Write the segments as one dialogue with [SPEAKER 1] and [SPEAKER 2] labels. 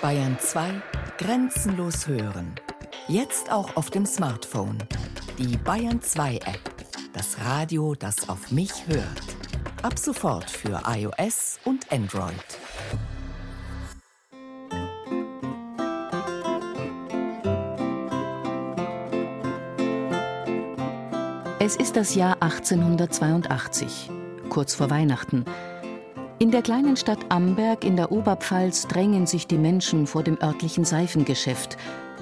[SPEAKER 1] Bayern 2 Grenzenlos hören. Jetzt auch auf dem Smartphone. Die Bayern 2 App. Das Radio, das auf mich hört. Ab sofort für iOS und Android. Es ist das Jahr 1882, kurz vor Weihnachten. In der kleinen Stadt Amberg in der Oberpfalz drängen sich die Menschen vor dem örtlichen Seifengeschäft.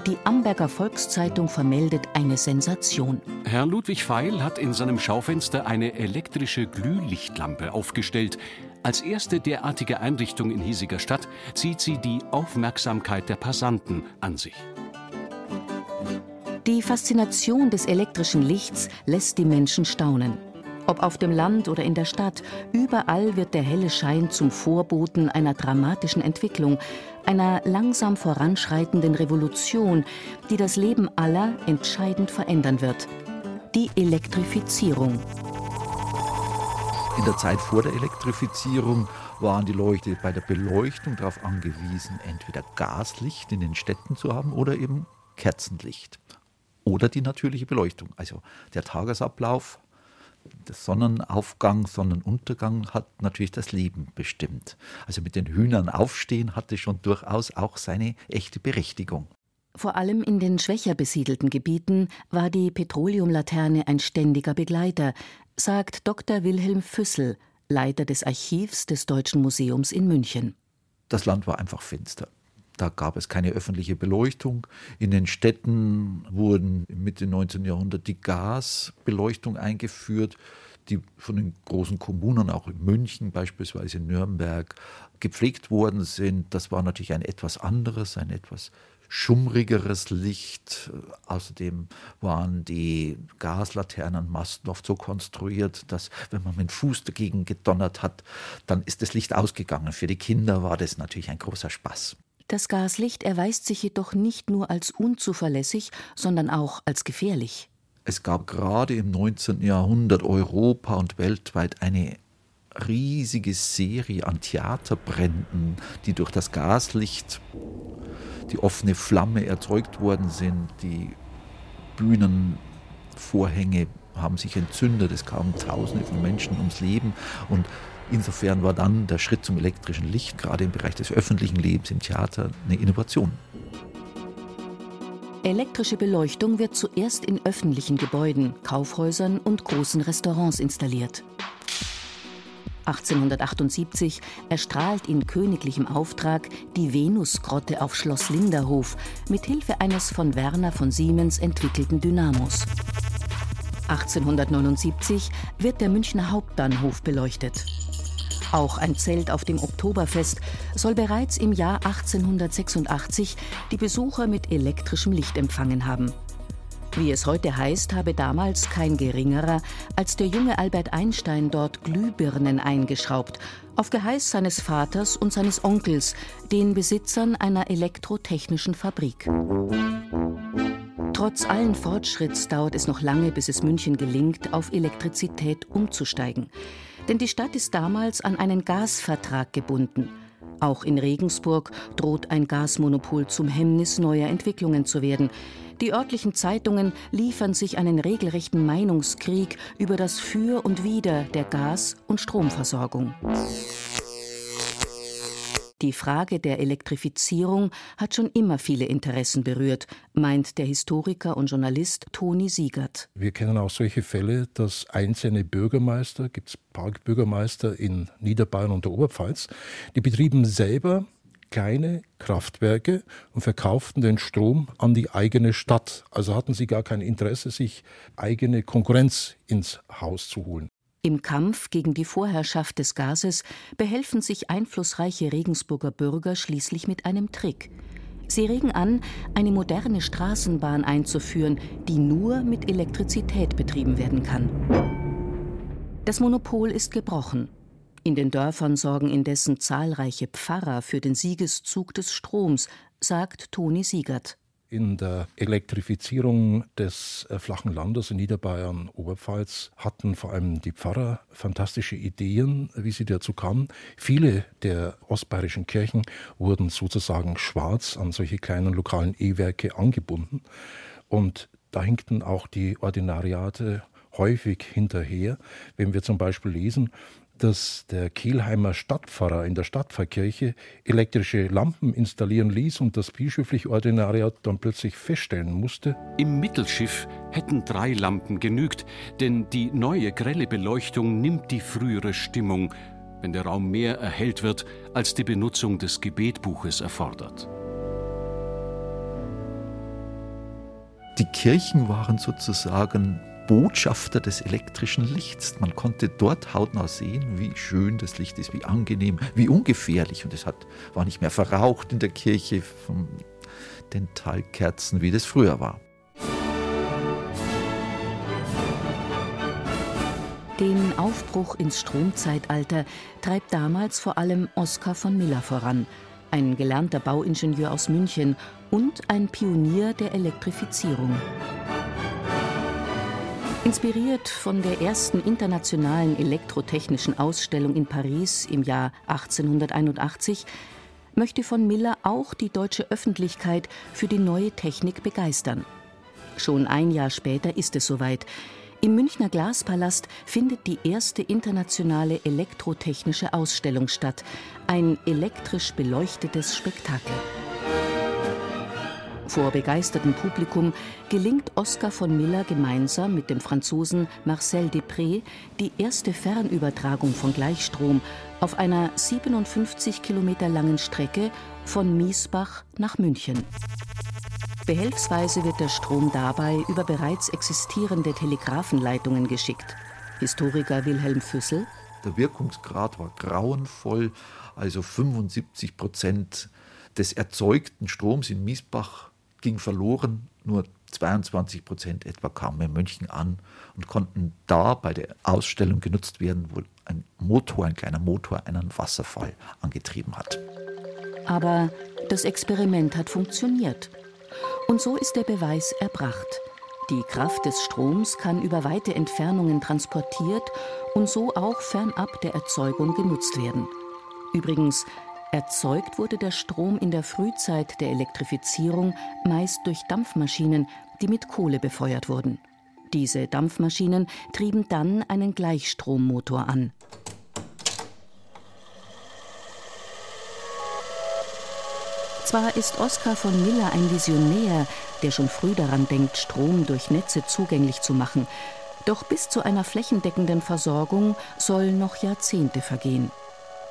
[SPEAKER 1] Die Amberger Volkszeitung vermeldet eine Sensation.
[SPEAKER 2] Herr Ludwig Feil hat in seinem Schaufenster eine elektrische Glühlichtlampe aufgestellt. Als erste derartige Einrichtung in hiesiger Stadt zieht sie die Aufmerksamkeit der Passanten an sich.
[SPEAKER 1] Die Faszination des elektrischen Lichts lässt die Menschen staunen. Ob auf dem Land oder in der Stadt, überall wird der helle Schein zum Vorboten einer dramatischen Entwicklung, einer langsam voranschreitenden Revolution, die das Leben aller entscheidend verändern wird. Die Elektrifizierung.
[SPEAKER 3] In der Zeit vor der Elektrifizierung waren die Leute bei der Beleuchtung darauf angewiesen, entweder Gaslicht in den Städten zu haben oder eben Kerzenlicht. Oder die natürliche Beleuchtung. Also der Tagesablauf der Sonnenaufgang, Sonnenuntergang hat natürlich das Leben bestimmt. Also mit den Hühnern aufstehen hatte schon durchaus auch seine echte Berechtigung.
[SPEAKER 1] Vor allem in den schwächer besiedelten Gebieten war die Petroleumlaterne ein ständiger Begleiter, sagt Dr. Wilhelm Füssel, Leiter des Archivs des Deutschen Museums in München.
[SPEAKER 3] Das Land war einfach finster. Da gab es keine öffentliche Beleuchtung. In den Städten wurden Mitte 19. Jahrhundert die Gasbeleuchtung eingeführt, die von den großen Kommunen, auch in München beispielsweise in Nürnberg, gepflegt worden sind. Das war natürlich ein etwas anderes, ein etwas schummrigeres Licht. Außerdem waren die Gaslaternenmasten oft so konstruiert, dass wenn man mit dem Fuß dagegen gedonnert hat, dann ist das Licht ausgegangen. Für die Kinder war das natürlich ein großer Spaß.
[SPEAKER 1] Das Gaslicht erweist sich jedoch nicht nur als unzuverlässig, sondern auch als gefährlich.
[SPEAKER 3] Es gab gerade im 19. Jahrhundert Europa und weltweit eine riesige Serie an Theaterbränden, die durch das Gaslicht, die offene Flamme erzeugt worden sind. Die Bühnenvorhänge haben sich entzündet, es kamen Tausende von Menschen ums Leben und Insofern war dann der Schritt zum elektrischen Licht, gerade im Bereich des öffentlichen Lebens im Theater, eine Innovation.
[SPEAKER 1] Elektrische Beleuchtung wird zuerst in öffentlichen Gebäuden, Kaufhäusern und großen Restaurants installiert. 1878 erstrahlt in königlichem Auftrag die Venusgrotte auf Schloss Linderhof mit Hilfe eines von Werner von Siemens entwickelten Dynamos. 1879 wird der Münchner Hauptbahnhof beleuchtet. Auch ein Zelt auf dem Oktoberfest soll bereits im Jahr 1886 die Besucher mit elektrischem Licht empfangen haben. Wie es heute heißt, habe damals kein geringerer als der junge Albert Einstein dort Glühbirnen eingeschraubt, auf Geheiß seines Vaters und seines Onkels, den Besitzern einer elektrotechnischen Fabrik. Trotz allen Fortschritts dauert es noch lange, bis es München gelingt, auf Elektrizität umzusteigen. Denn die Stadt ist damals an einen Gasvertrag gebunden. Auch in Regensburg droht ein Gasmonopol zum Hemmnis neuer Entwicklungen zu werden. Die örtlichen Zeitungen liefern sich einen regelrechten Meinungskrieg über das Für und Wider der Gas- und Stromversorgung. Die Frage der Elektrifizierung hat schon immer viele Interessen berührt, meint der Historiker und Journalist Toni Siegert.
[SPEAKER 4] Wir kennen auch solche Fälle, dass einzelne Bürgermeister, gibt es Parkbürgermeister in Niederbayern und der Oberpfalz, die betrieben selber kleine Kraftwerke und verkauften den Strom an die eigene Stadt. Also hatten sie gar kein Interesse, sich eigene Konkurrenz ins Haus zu holen.
[SPEAKER 1] Im Kampf gegen die Vorherrschaft des Gases behelfen sich einflussreiche Regensburger Bürger schließlich mit einem Trick. Sie regen an, eine moderne Straßenbahn einzuführen, die nur mit Elektrizität betrieben werden kann. Das Monopol ist gebrochen. In den Dörfern sorgen indessen zahlreiche Pfarrer für den Siegeszug des Stroms, sagt Toni Siegert.
[SPEAKER 4] In der Elektrifizierung des äh, flachen Landes in Niederbayern, Oberpfalz hatten vor allem die Pfarrer fantastische Ideen, wie sie dazu kamen. Viele der ostbayerischen Kirchen wurden sozusagen schwarz an solche kleinen lokalen E-Werke angebunden. Und da hinkten auch die Ordinariate häufig hinterher. Wenn wir zum Beispiel lesen, dass der Kielheimer Stadtpfarrer in der Stadtpfarrkirche elektrische Lampen installieren ließ und das bischöfliche Ordinariat dann plötzlich feststellen musste.
[SPEAKER 2] Im Mittelschiff hätten drei Lampen genügt, denn die neue grelle Beleuchtung nimmt die frühere Stimmung, wenn der Raum mehr erhellt wird, als die Benutzung des Gebetbuches erfordert.
[SPEAKER 3] Die Kirchen waren sozusagen Botschafter des elektrischen Lichts. Man konnte dort hautnah sehen, wie schön das Licht ist, wie angenehm, wie ungefährlich. Und es hat, war nicht mehr verraucht in der Kirche von den Talgkerzen, wie das früher war.
[SPEAKER 1] Den Aufbruch ins Stromzeitalter treibt damals vor allem Oskar von Miller voran, ein gelernter Bauingenieur aus München und ein Pionier der Elektrifizierung. Inspiriert von der ersten internationalen elektrotechnischen Ausstellung in Paris im Jahr 1881 möchte von Miller auch die deutsche Öffentlichkeit für die neue Technik begeistern. Schon ein Jahr später ist es soweit. Im Münchner Glaspalast findet die erste internationale elektrotechnische Ausstellung statt, ein elektrisch beleuchtetes Spektakel. Vor begeistertem Publikum gelingt Oskar von Miller gemeinsam mit dem Franzosen Marcel Depré die erste Fernübertragung von Gleichstrom auf einer 57 Kilometer langen Strecke von Miesbach nach München. Behelfsweise wird der Strom dabei über bereits existierende Telegrafenleitungen geschickt. Historiker Wilhelm Füssel.
[SPEAKER 3] Der Wirkungsgrad war grauenvoll, also 75 Prozent des erzeugten Stroms in Miesbach ging verloren. Nur 22 Prozent etwa kamen in München an und konnten da bei der Ausstellung genutzt werden, wo ein Motor, ein kleiner Motor, einen Wasserfall angetrieben hat.
[SPEAKER 1] Aber das Experiment hat funktioniert. Und so ist der Beweis erbracht. Die Kraft des Stroms kann über weite Entfernungen transportiert und so auch fernab der Erzeugung genutzt werden. Übrigens, Erzeugt wurde der Strom in der Frühzeit der Elektrifizierung meist durch Dampfmaschinen, die mit Kohle befeuert wurden. Diese Dampfmaschinen trieben dann einen Gleichstrommotor an. Zwar ist Oskar von Miller ein Visionär, der schon früh daran denkt, Strom durch Netze zugänglich zu machen, doch bis zu einer flächendeckenden Versorgung sollen noch Jahrzehnte vergehen.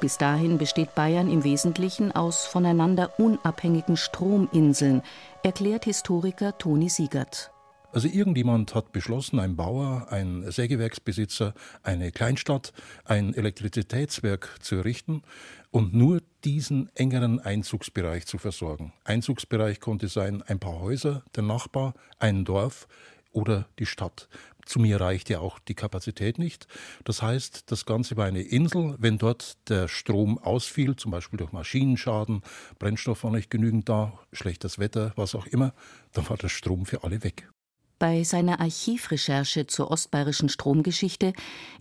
[SPEAKER 1] Bis dahin besteht Bayern im Wesentlichen aus voneinander unabhängigen Strominseln, erklärt Historiker Toni Siegert.
[SPEAKER 4] Also irgendjemand hat beschlossen, ein Bauer, ein Sägewerksbesitzer, eine Kleinstadt, ein Elektrizitätswerk zu errichten und nur diesen engeren Einzugsbereich zu versorgen. Einzugsbereich konnte sein ein paar Häuser, der Nachbar, ein Dorf oder die Stadt. Zu mir reicht ja auch die Kapazität nicht. Das heißt, das Ganze war eine Insel. Wenn dort der Strom ausfiel, zum Beispiel durch Maschinenschaden, Brennstoff war nicht genügend da, schlechtes Wetter, was auch immer, dann war der Strom für alle weg.
[SPEAKER 1] Bei seiner Archivrecherche zur ostbayerischen Stromgeschichte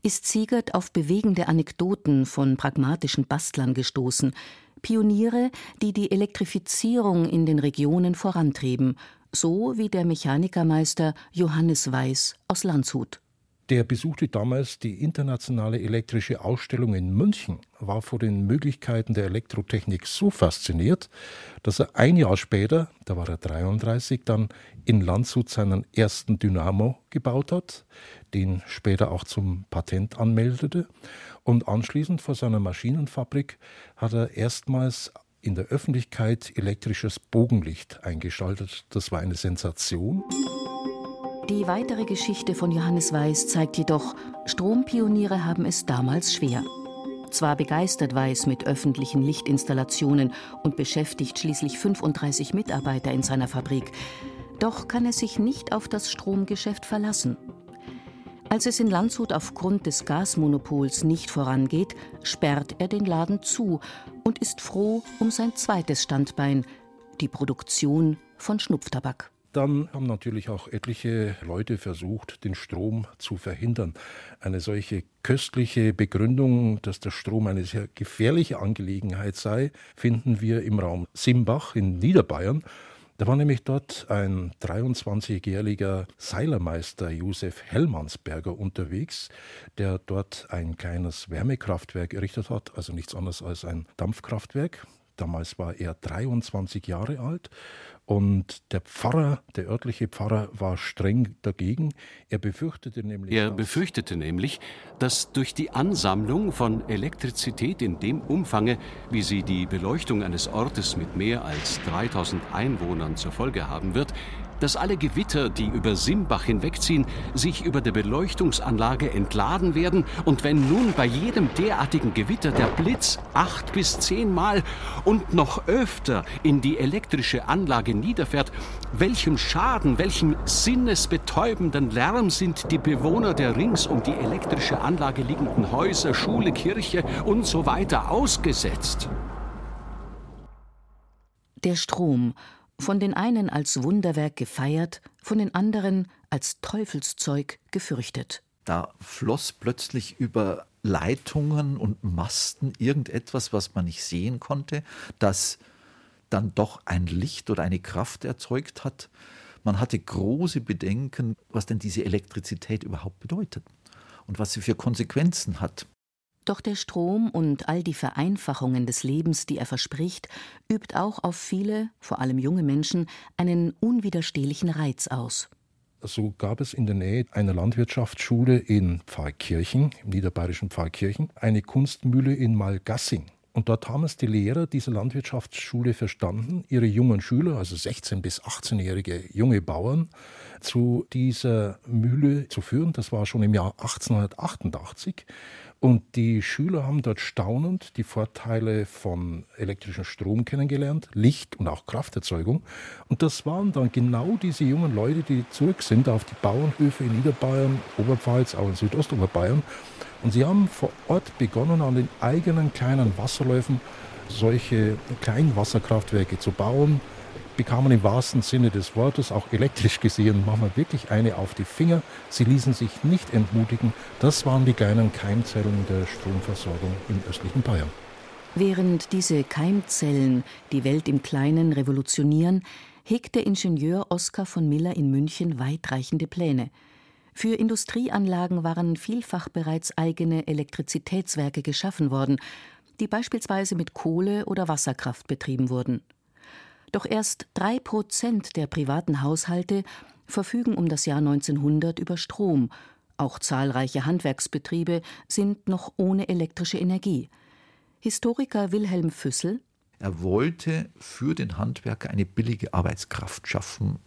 [SPEAKER 1] ist Siegert auf bewegende Anekdoten von pragmatischen Bastlern gestoßen, Pioniere, die die Elektrifizierung in den Regionen vorantrieben so wie der Mechanikermeister Johannes Weiß aus Landshut.
[SPEAKER 4] Der besuchte damals die internationale elektrische Ausstellung in München, war vor den Möglichkeiten der Elektrotechnik so fasziniert, dass er ein Jahr später, da war er 33, dann in Landshut seinen ersten Dynamo gebaut hat, den später auch zum Patent anmeldete. Und anschließend vor seiner Maschinenfabrik hat er erstmals in der Öffentlichkeit elektrisches Bogenlicht eingeschaltet. Das war eine Sensation.
[SPEAKER 1] Die weitere Geschichte von Johannes Weiß zeigt jedoch, Strompioniere haben es damals schwer. Zwar begeistert Weiß mit öffentlichen Lichtinstallationen und beschäftigt schließlich 35 Mitarbeiter in seiner Fabrik, doch kann er sich nicht auf das Stromgeschäft verlassen. Als es in Landshut aufgrund des Gasmonopols nicht vorangeht, sperrt er den Laden zu und ist froh um sein zweites Standbein, die Produktion von Schnupftabak.
[SPEAKER 4] Dann haben natürlich auch etliche Leute versucht, den Strom zu verhindern. Eine solche köstliche Begründung, dass der Strom eine sehr gefährliche Angelegenheit sei, finden wir im Raum Simbach in Niederbayern. Da war nämlich dort ein 23-jähriger Seilermeister Josef Hellmannsberger unterwegs, der dort ein kleines Wärmekraftwerk errichtet hat, also nichts anderes als ein Dampfkraftwerk. Damals war er 23 Jahre alt und der Pfarrer, der örtliche Pfarrer, war streng dagegen. Er befürchtete nämlich.
[SPEAKER 2] Er befürchtete nämlich, dass durch die Ansammlung von Elektrizität in dem Umfange, wie sie die Beleuchtung eines Ortes mit mehr als 3000 Einwohnern zur Folge haben wird, dass alle Gewitter, die über Simbach hinwegziehen, sich über der Beleuchtungsanlage entladen werden und wenn nun bei jedem derartigen Gewitter der Blitz acht bis zehnmal und noch öfter in die elektrische Anlage niederfährt, welchem Schaden, welchem sinnesbetäubenden Lärm sind die Bewohner der rings um die elektrische Anlage liegenden Häuser, Schule, Kirche und so weiter ausgesetzt.
[SPEAKER 1] Der Strom von den einen als Wunderwerk gefeiert, von den anderen als Teufelszeug gefürchtet.
[SPEAKER 3] Da floss plötzlich über Leitungen und Masten irgendetwas, was man nicht sehen konnte, das dann doch ein Licht oder eine Kraft erzeugt hat. Man hatte große Bedenken, was denn diese Elektrizität überhaupt bedeutet und was sie für Konsequenzen hat.
[SPEAKER 1] Doch der Strom und all die Vereinfachungen des Lebens, die er verspricht, übt auch auf viele, vor allem junge Menschen, einen unwiderstehlichen Reiz aus.
[SPEAKER 4] So gab es in der Nähe einer Landwirtschaftsschule in Pfarrkirchen, im niederbayerischen Pfarrkirchen, eine Kunstmühle in Malgassing. Und dort haben es die Lehrer dieser Landwirtschaftsschule verstanden, ihre jungen Schüler, also 16- bis 18-jährige junge Bauern, zu dieser Mühle zu führen. Das war schon im Jahr 1888. Und die Schüler haben dort staunend die Vorteile von elektrischem Strom kennengelernt, Licht und auch Krafterzeugung. Und das waren dann genau diese jungen Leute, die zurück sind auf die Bauernhöfe in Niederbayern, Oberpfalz, auch in Südostoberbayern. Und sie haben vor Ort begonnen, an den eigenen kleinen Wasserläufen solche kleinen Wasserkraftwerke zu bauen, bekamen im wahrsten Sinne des Wortes, auch elektrisch gesehen, manchmal wirklich eine auf die Finger. Sie ließen sich nicht entmutigen. Das waren die kleinen Keimzellen der Stromversorgung im östlichen Bayern.
[SPEAKER 1] Während diese Keimzellen die Welt im Kleinen revolutionieren, hegt der Ingenieur Oskar von Miller in München weitreichende Pläne. Für Industrieanlagen waren vielfach bereits eigene Elektrizitätswerke geschaffen worden, die beispielsweise mit Kohle oder Wasserkraft betrieben wurden. Doch erst drei Prozent der privaten Haushalte verfügen um das Jahr 1900 über Strom. Auch zahlreiche Handwerksbetriebe sind noch ohne elektrische Energie. Historiker Wilhelm Füssel
[SPEAKER 3] er wollte für den Handwerker eine billige Arbeitskraft schaffen.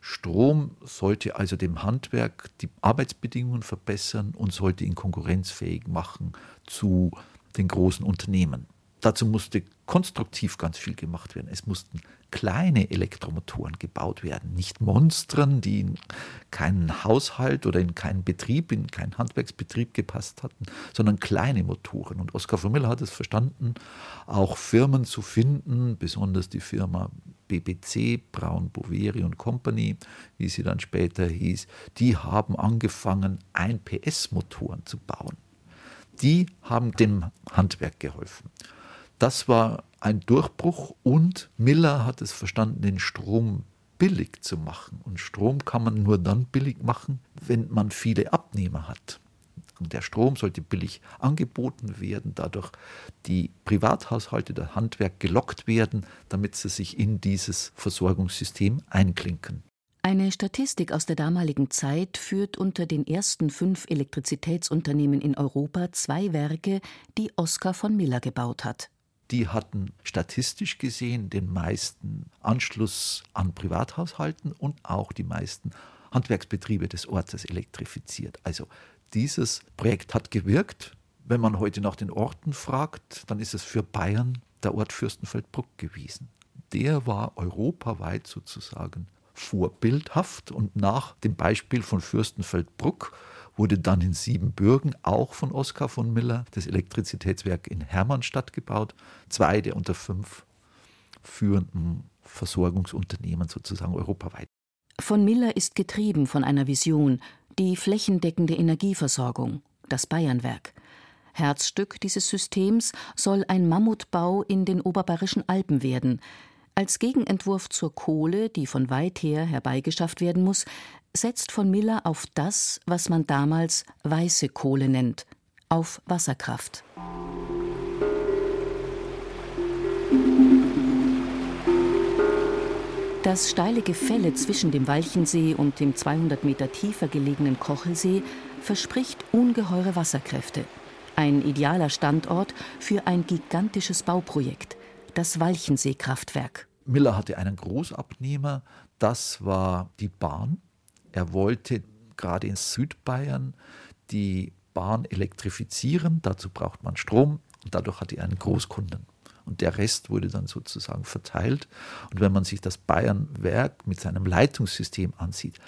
[SPEAKER 3] Strom sollte also dem Handwerk die Arbeitsbedingungen verbessern und sollte ihn konkurrenzfähig machen zu den großen Unternehmen. Dazu musste konstruktiv ganz viel gemacht werden. Es mussten kleine Elektromotoren gebaut werden, nicht Monstren, die in keinen Haushalt oder in keinen Betrieb, in keinen Handwerksbetrieb gepasst hatten, sondern kleine Motoren. Und Oskar von Miller hat es verstanden, auch Firmen zu finden, besonders die Firma BBC, Braun, Boveri und Company, wie sie dann später hieß, die haben angefangen, 1 PS-Motoren zu bauen. Die haben dem Handwerk geholfen. Das war ein Durchbruch und Miller hat es verstanden, den Strom billig zu machen. Und Strom kann man nur dann billig machen, wenn man viele Abnehmer hat. Und der Strom sollte billig angeboten werden, dadurch die Privathaushalte, der Handwerk gelockt werden, damit sie sich in dieses Versorgungssystem einklinken.
[SPEAKER 1] Eine Statistik aus der damaligen Zeit führt unter den ersten fünf Elektrizitätsunternehmen in Europa zwei Werke, die Oskar von Miller gebaut hat
[SPEAKER 3] die hatten statistisch gesehen den meisten Anschluss an Privathaushalten und auch die meisten Handwerksbetriebe des Ortes elektrifiziert. Also dieses Projekt hat gewirkt. Wenn man heute nach den Orten fragt, dann ist es für Bayern der Ort Fürstenfeldbruck gewesen. Der war europaweit sozusagen vorbildhaft und nach dem Beispiel von Fürstenfeldbruck wurde dann in Siebenbürgen auch von Oskar von Miller das Elektrizitätswerk in Hermannstadt gebaut, zwei der unter fünf führenden Versorgungsunternehmen sozusagen europaweit.
[SPEAKER 1] Von Miller ist getrieben von einer Vision, die flächendeckende Energieversorgung, das Bayernwerk. Herzstück dieses Systems soll ein Mammutbau in den oberbayerischen Alpen werden. Als Gegenentwurf zur Kohle, die von weit her herbeigeschafft werden muss, setzt von Miller auf das, was man damals weiße Kohle nennt, auf Wasserkraft. Das steile Gefälle zwischen dem Walchensee und dem 200 Meter tiefer gelegenen Kochelsee verspricht ungeheure Wasserkräfte. Ein idealer Standort für ein gigantisches Bauprojekt, das Walchensee-Kraftwerk.
[SPEAKER 3] Miller hatte einen Großabnehmer, das war die Bahn. Er wollte gerade in Südbayern die Bahn elektrifizieren, dazu braucht man Strom und dadurch hatte er einen Großkunden und der Rest wurde dann sozusagen verteilt. Und wenn man sich das Bayernwerk mit seinem Leitungssystem ansieht,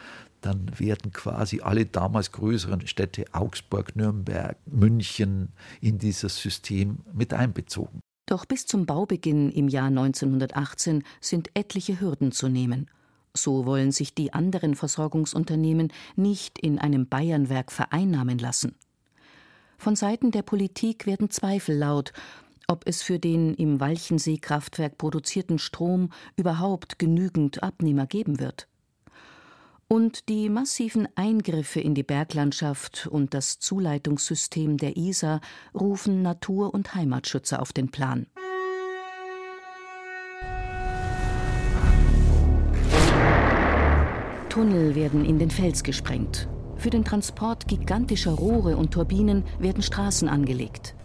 [SPEAKER 3] dann werden quasi alle damals größeren Städte Augsburg, Nürnberg, München in dieses System mit einbezogen.
[SPEAKER 1] Doch bis zum Baubeginn im Jahr 1918 sind etliche Hürden zu nehmen. So wollen sich die anderen Versorgungsunternehmen nicht in einem Bayernwerk vereinnahmen lassen. Von Seiten der Politik werden Zweifel laut, ob es für den im Walchensee-Kraftwerk produzierten Strom überhaupt genügend Abnehmer geben wird. Und die massiven Eingriffe in die Berglandschaft und das Zuleitungssystem der Isar rufen Natur- und Heimatschützer auf den Plan. Tunnel werden in den Fels gesprengt. Für den Transport gigantischer Rohre und Turbinen werden Straßen angelegt.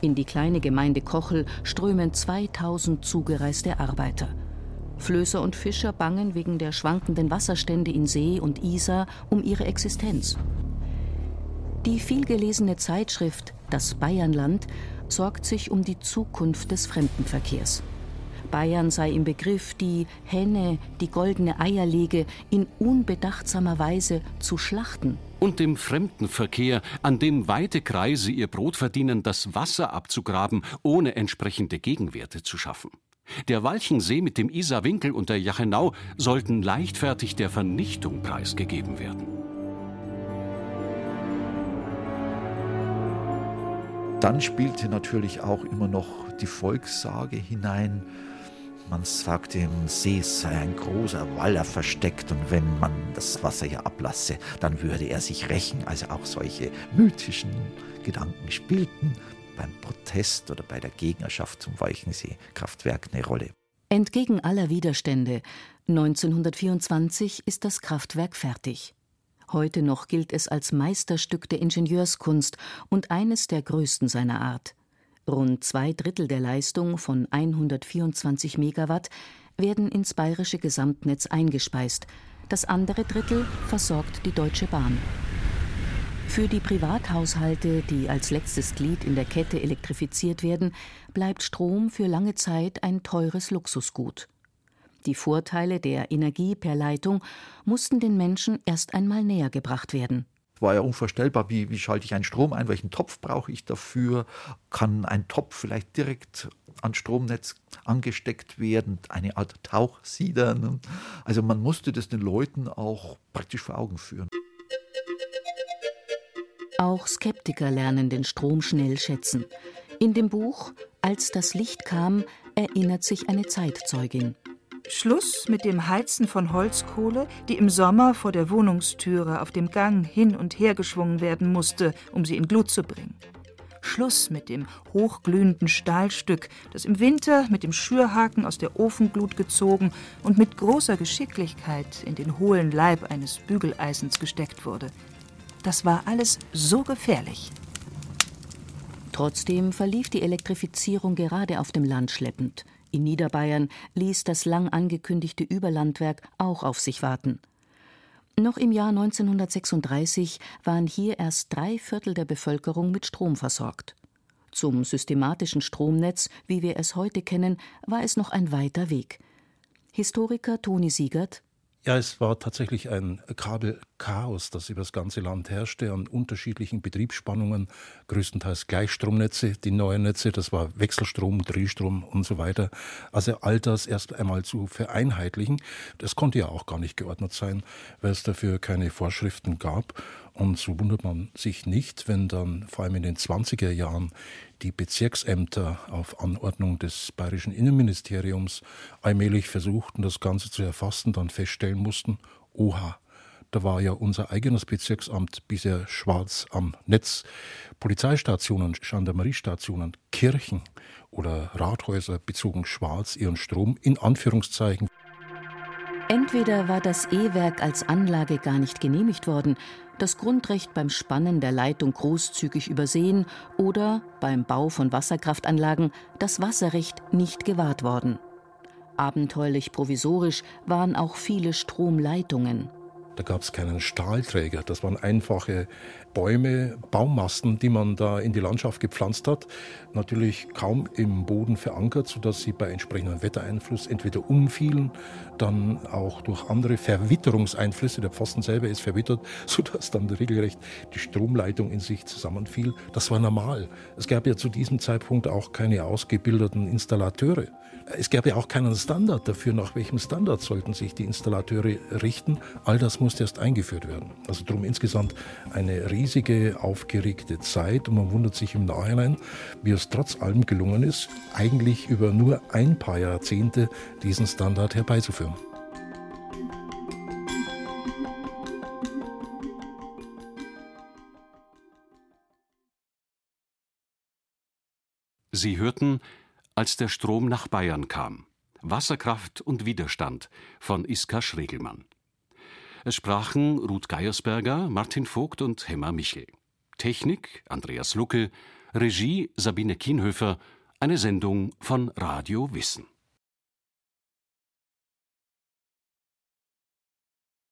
[SPEAKER 1] In die kleine Gemeinde Kochel strömen 2000 zugereiste Arbeiter. Flößer und Fischer bangen wegen der schwankenden Wasserstände in See und Isar um ihre Existenz. Die vielgelesene Zeitschrift Das Bayernland sorgt sich um die Zukunft des Fremdenverkehrs. Bayern sei im Begriff, die Henne, die goldene Eier lege, in unbedachtsamer Weise zu schlachten
[SPEAKER 2] und dem Fremdenverkehr, an dem weite Kreise ihr Brot verdienen, das Wasser abzugraben, ohne entsprechende Gegenwerte zu schaffen. Der Walchensee mit dem Isarwinkel und der Jachenau sollten leichtfertig der Vernichtung preisgegeben werden.
[SPEAKER 3] Dann spielte natürlich auch immer noch die Volkssage hinein, man sagt, im See sei ein großer Waller versteckt und wenn man das Wasser hier ablasse, dann würde er sich rächen. Also auch solche mythischen Gedanken spielten beim Protest oder bei der Gegnerschaft zum Walchensee-Kraftwerk eine Rolle.
[SPEAKER 1] Entgegen aller Widerstände, 1924 ist das Kraftwerk fertig. Heute noch gilt es als Meisterstück der Ingenieurskunst und eines der größten seiner Art. Rund zwei Drittel der Leistung von 124 Megawatt werden ins bayerische Gesamtnetz eingespeist. Das andere Drittel versorgt die Deutsche Bahn. Für die Privathaushalte, die als letztes Glied in der Kette elektrifiziert werden, bleibt Strom für lange Zeit ein teures Luxusgut. Die Vorteile der Energie per Leitung mussten den Menschen erst einmal näher gebracht werden
[SPEAKER 3] war ja unvorstellbar, wie, wie schalte ich einen Strom ein, welchen Topf brauche ich dafür, kann ein Topf vielleicht direkt ans Stromnetz angesteckt werden, eine Art Tauchsieder. Ne? Also man musste das den Leuten auch praktisch vor Augen führen.
[SPEAKER 1] Auch Skeptiker lernen den Strom schnell schätzen. In dem Buch Als das Licht kam, erinnert sich eine Zeitzeugin.
[SPEAKER 5] Schluss mit dem Heizen von Holzkohle, die im Sommer vor der Wohnungstüre auf dem Gang hin und her geschwungen werden musste, um sie in Glut zu bringen. Schluss mit dem hochglühenden Stahlstück, das im Winter mit dem Schürhaken aus der Ofenglut gezogen und mit großer Geschicklichkeit in den hohlen Leib eines Bügeleisens gesteckt wurde. Das war alles so gefährlich.
[SPEAKER 1] Trotzdem verlief die Elektrifizierung gerade auf dem Land schleppend. In Niederbayern ließ das lang angekündigte Überlandwerk auch auf sich warten. Noch im Jahr 1936 waren hier erst drei Viertel der Bevölkerung mit Strom versorgt. Zum systematischen Stromnetz, wie wir es heute kennen, war es noch ein weiter Weg. Historiker Toni Siegert
[SPEAKER 4] ja, es war tatsächlich ein Kabel Chaos, das über das ganze Land herrschte, an unterschiedlichen Betriebsspannungen, größtenteils Gleichstromnetze, die neuen Netze, das war Wechselstrom, Drehstrom und so weiter. Also all das erst einmal zu vereinheitlichen, das konnte ja auch gar nicht geordnet sein, weil es dafür keine Vorschriften gab. Und so wundert man sich nicht, wenn dann vor allem in den 20er Jahren die Bezirksämter auf Anordnung des bayerischen Innenministeriums allmählich versuchten, das Ganze zu erfassen, dann feststellen mussten, oha, da war ja unser eigenes Bezirksamt bisher schwarz am Netz. Polizeistationen, Gendarmeriestationen, Kirchen oder Rathäuser bezogen schwarz ihren Strom in Anführungszeichen.
[SPEAKER 1] Entweder war das E-Werk als Anlage gar nicht genehmigt worden, das Grundrecht beim Spannen der Leitung großzügig übersehen oder beim Bau von Wasserkraftanlagen das Wasserrecht nicht gewahrt worden. Abenteuerlich provisorisch waren auch viele Stromleitungen.
[SPEAKER 4] Da gab es keinen Stahlträger. Das waren einfache Bäume, Baummasten, die man da in die Landschaft gepflanzt hat. Natürlich kaum im Boden verankert, sodass sie bei entsprechendem Wettereinfluss entweder umfielen, dann auch durch andere Verwitterungseinflüsse. Der Pfosten selber ist verwittert, sodass dann regelrecht die Stromleitung in sich zusammenfiel. Das war normal. Es gab ja zu diesem Zeitpunkt auch keine ausgebildeten Installateure. Es gab ja auch keinen Standard dafür, nach welchem Standard sollten sich die Installateure richten. All das musste erst eingeführt werden. Also darum insgesamt eine riesige, aufgeregte Zeit und man wundert sich im Nachhinein, wie es trotz allem gelungen ist, eigentlich über nur ein paar Jahrzehnte diesen Standard herbeizuführen.
[SPEAKER 2] Sie hörten als der Strom nach Bayern kam. Wasserkraft und Widerstand von Iska Schregelmann. Es sprachen Ruth Geiersberger, Martin Vogt und Hemmer Michel. Technik Andreas Lucke, Regie Sabine Kienhöfer, eine Sendung von Radio Wissen.